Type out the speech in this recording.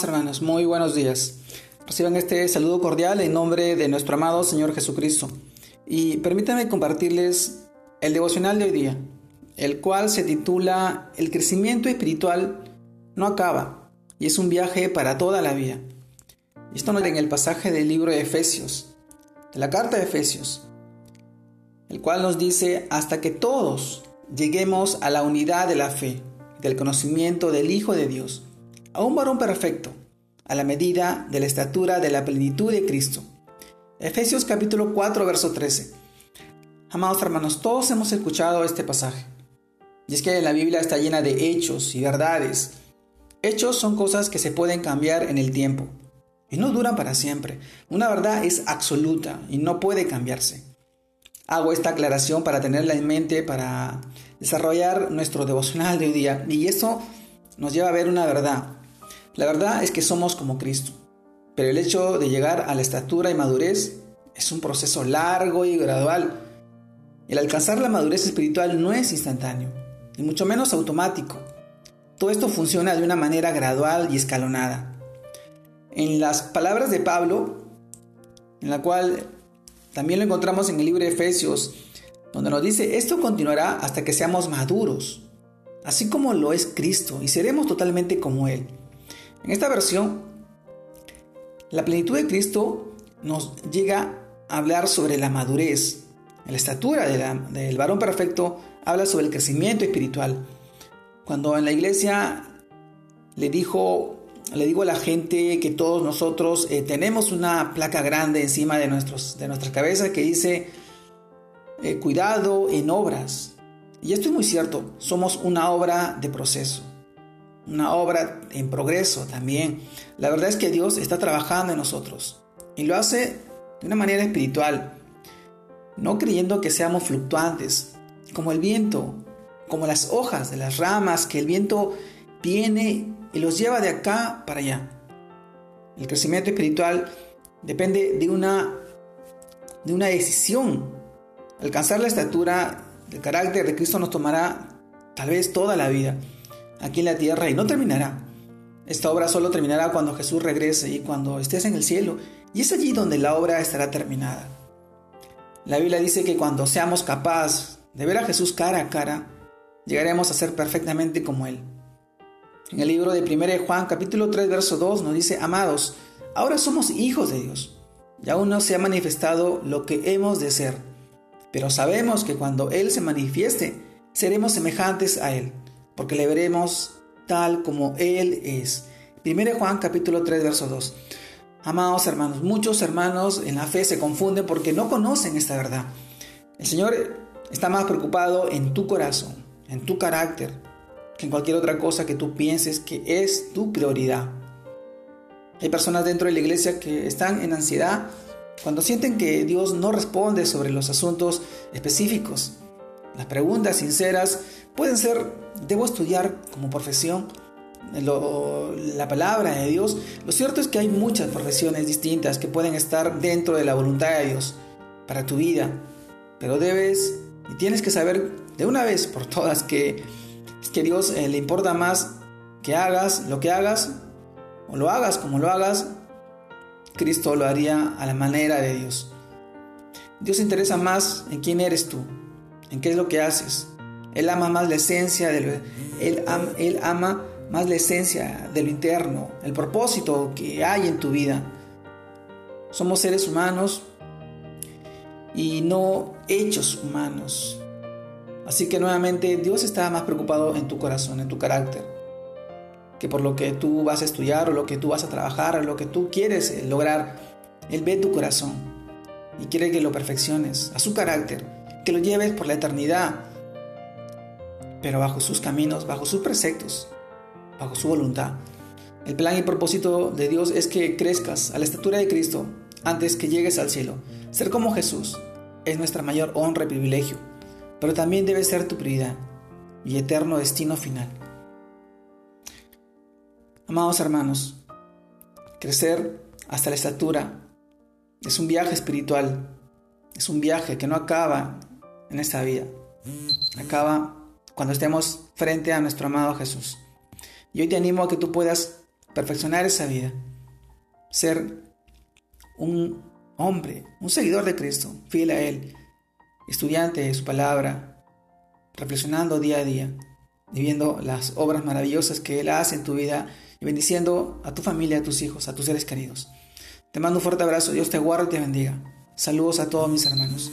Hermanos, muy buenos días. Reciban este saludo cordial en nombre de nuestro amado Señor Jesucristo. Y permítanme compartirles el devocional de hoy día, el cual se titula El crecimiento espiritual no acaba y es un viaje para toda la vida. Esto nos en el pasaje del libro de Efesios, de la carta de Efesios, el cual nos dice hasta que todos lleguemos a la unidad de la fe, del conocimiento del Hijo de Dios a un varón perfecto, a la medida de la estatura de la plenitud de Cristo. Efesios capítulo 4, verso 13. Amados hermanos, todos hemos escuchado este pasaje. Y es que la Biblia está llena de hechos y verdades. Hechos son cosas que se pueden cambiar en el tiempo y no duran para siempre. Una verdad es absoluta y no puede cambiarse. Hago esta aclaración para tenerla en mente, para desarrollar nuestro devocional de hoy día. Y eso nos lleva a ver una verdad. La verdad es que somos como Cristo, pero el hecho de llegar a la estatura y madurez es un proceso largo y gradual. El alcanzar la madurez espiritual no es instantáneo, ni mucho menos automático. Todo esto funciona de una manera gradual y escalonada. En las palabras de Pablo, en la cual también lo encontramos en el libro de Efesios, donde nos dice, esto continuará hasta que seamos maduros, así como lo es Cristo, y seremos totalmente como Él. En esta versión, la plenitud de Cristo nos llega a hablar sobre la madurez. la estatura del varón perfecto habla sobre el crecimiento espiritual. Cuando en la iglesia le dijo, le digo a la gente que todos nosotros eh, tenemos una placa grande encima de, nuestros, de nuestras cabezas que dice eh, cuidado en obras. Y esto es muy cierto, somos una obra de proceso una obra en progreso también. La verdad es que Dios está trabajando en nosotros y lo hace de una manera espiritual, no creyendo que seamos fluctuantes, como el viento, como las hojas de las ramas, que el viento viene y los lleva de acá para allá. El crecimiento espiritual depende de una, de una decisión. Alcanzar la estatura del carácter de Cristo nos tomará tal vez toda la vida aquí en la tierra y no terminará. Esta obra solo terminará cuando Jesús regrese y cuando estés en el cielo, y es allí donde la obra estará terminada. La Biblia dice que cuando seamos capaces de ver a Jesús cara a cara, llegaremos a ser perfectamente como Él. En el libro de 1 Juan capítulo 3 verso 2 nos dice, amados, ahora somos hijos de Dios, y aún no se ha manifestado lo que hemos de ser, pero sabemos que cuando Él se manifieste, seremos semejantes a Él porque le veremos tal como Él es. 1 Juan capítulo 3, verso 2. Amados hermanos, muchos hermanos en la fe se confunden porque no conocen esta verdad. El Señor está más preocupado en tu corazón, en tu carácter, que en cualquier otra cosa que tú pienses que es tu prioridad. Hay personas dentro de la iglesia que están en ansiedad cuando sienten que Dios no responde sobre los asuntos específicos. Las preguntas sinceras pueden ser, ¿debo estudiar como profesión la palabra de Dios? Lo cierto es que hay muchas profesiones distintas que pueden estar dentro de la voluntad de Dios para tu vida, pero debes y tienes que saber de una vez por todas que, es que Dios eh, le importa más que hagas lo que hagas o lo hagas como lo hagas, Cristo lo haría a la manera de Dios. Dios interesa más en quién eres tú, en qué es lo que haces. Él ama más la esencia de él, él ama más la esencia de lo interno, el propósito que hay en tu vida. Somos seres humanos y no hechos humanos. Así que nuevamente Dios está más preocupado en tu corazón, en tu carácter, que por lo que tú vas a estudiar o lo que tú vas a trabajar o lo que tú quieres lograr. Él ve tu corazón y quiere que lo perfecciones a su carácter que lo lleves por la eternidad, pero bajo sus caminos, bajo sus preceptos, bajo su voluntad. El plan y propósito de Dios es que crezcas a la estatura de Cristo antes que llegues al cielo. Ser como Jesús es nuestra mayor honra y privilegio, pero también debe ser tu prioridad y eterno destino final. Amados hermanos, crecer hasta la estatura es un viaje espiritual, es un viaje que no acaba en esta vida. Acaba cuando estemos frente a nuestro amado Jesús. Y hoy te animo a que tú puedas perfeccionar esa vida, ser un hombre, un seguidor de Cristo, fiel a Él, estudiante de su palabra, reflexionando día a día, viviendo las obras maravillosas que Él hace en tu vida y bendiciendo a tu familia, a tus hijos, a tus seres queridos. Te mando un fuerte abrazo, Dios te guarde y te bendiga. Saludos a todos mis hermanos.